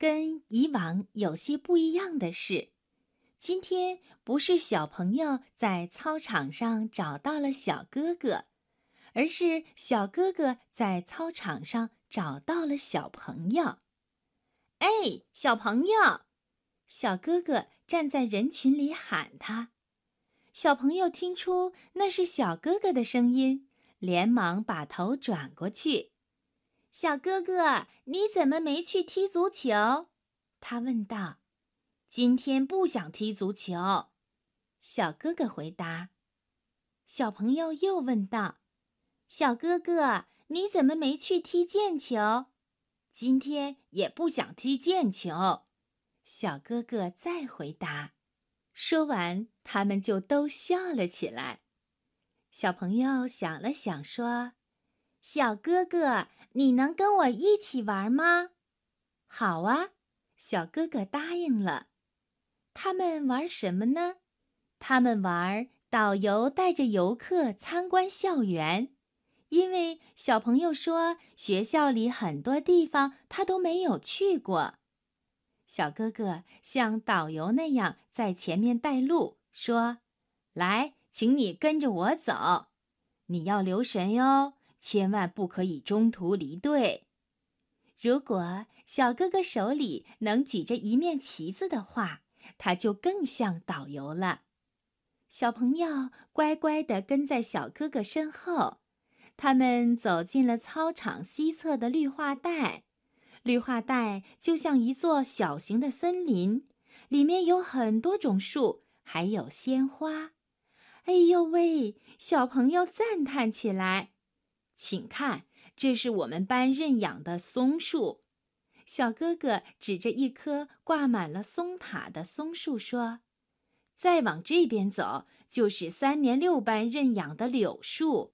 跟以往有些不一样的是，今天不是小朋友在操场上找到了小哥哥，而是小哥哥在操场上找到了小朋友。哎，小朋友！小哥哥站在人群里喊他。小朋友听出那是小哥哥的声音，连忙把头转过去。小哥哥，你怎么没去踢足球？他问道。今天不想踢足球。小哥哥回答。小朋友又问道：“小哥哥，你怎么没去踢毽球？今天也不想踢毽球。”小哥哥再回答。说完，他们就都笑了起来。小朋友想了想，说：“小哥哥，你能跟我一起玩吗？”“好啊！”小哥哥答应了。他们玩什么呢？他们玩导游带着游客参观校园，因为小朋友说学校里很多地方他都没有去过。小哥哥像导游那样在前面带路，说：“来，请你跟着我走，你要留神哟，千万不可以中途离队。如果小哥哥手里能举着一面旗子的话，他就更像导游了。”小朋友乖乖地跟在小哥哥身后，他们走进了操场西侧的绿化带。绿化带就像一座小型的森林，里面有很多种树，还有鲜花。哎呦喂！小朋友赞叹起来：“请看，这是我们班认养的松树。”小哥哥指着一棵挂满了松塔的松树说：“再往这边走，就是三年六班认养的柳树。”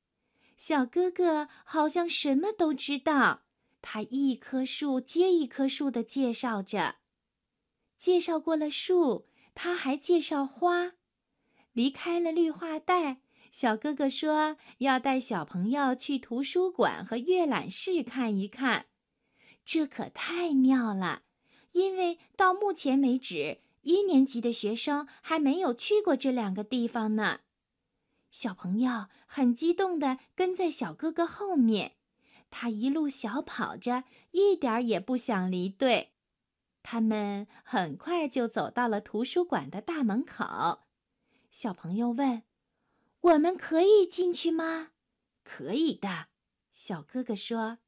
小哥哥好像什么都知道。他一棵树接一棵树的介绍着，介绍过了树，他还介绍花。离开了绿化带，小哥哥说要带小朋友去图书馆和阅览室看一看，这可太妙了，因为到目前为止，一年级的学生还没有去过这两个地方呢。小朋友很激动地跟在小哥哥后面。他一路小跑着，一点儿也不想离队。他们很快就走到了图书馆的大门口。小朋友问：“我们可以进去吗？”“可以的。”小哥哥说，“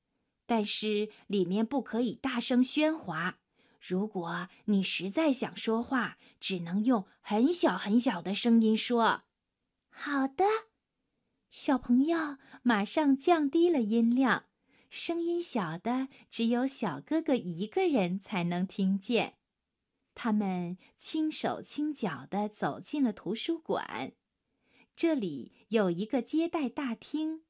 但是里面不可以大声喧哗。如果你实在想说话，只能用很小很小的声音说。”“好的。”小朋友马上降低了音量。声音小的，只有小哥哥一个人才能听见。他们轻手轻脚地走进了图书馆。这里有一个接待大厅，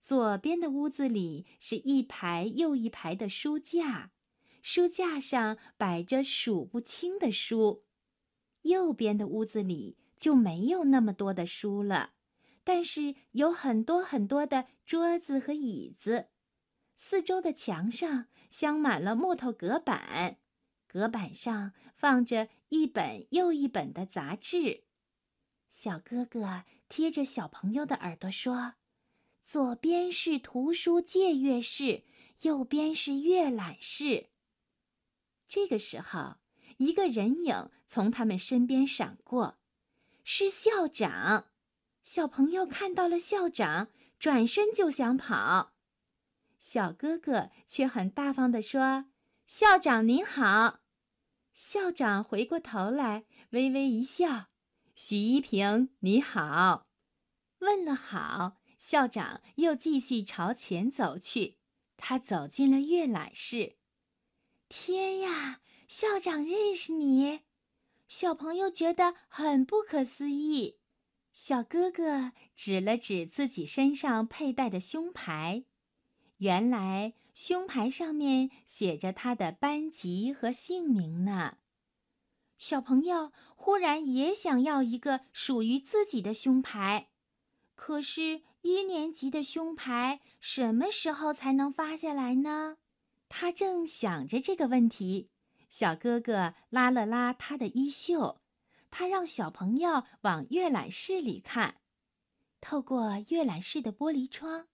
左边的屋子里是一排又一排的书架，书架上摆着数不清的书。右边的屋子里就没有那么多的书了，但是有很多很多的桌子和椅子。四周的墙上镶满了木头隔板，隔板上放着一本又一本的杂志。小哥哥贴着小朋友的耳朵说：“左边是图书借阅室，右边是阅览室。”这个时候，一个人影从他们身边闪过，是校长。小朋友看到了校长，转身就想跑。小哥哥却很大方地说：“校长您好。”校长回过头来，微微一笑：“许一平，你好。”问了好，校长又继续朝前走去。他走进了阅览室。天呀，校长认识你！小朋友觉得很不可思议。小哥哥指了指自己身上佩戴的胸牌。原来胸牌上面写着他的班级和姓名呢。小朋友忽然也想要一个属于自己的胸牌，可是，一年级的胸牌什么时候才能发下来呢？他正想着这个问题，小哥哥拉了拉他的衣袖，他让小朋友往阅览室里看。透过阅览室的玻璃窗，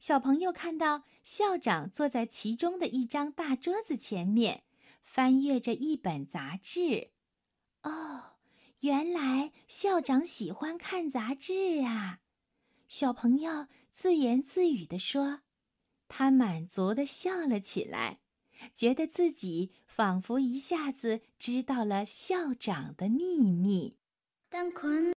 小朋友看到校长坐在其中的一张大桌子前面，翻阅着一本杂志。哦，原来校长喜欢看杂志啊！小朋友自言自语地说。他满足地笑了起来，觉得自己仿佛一下子知道了校长的秘密。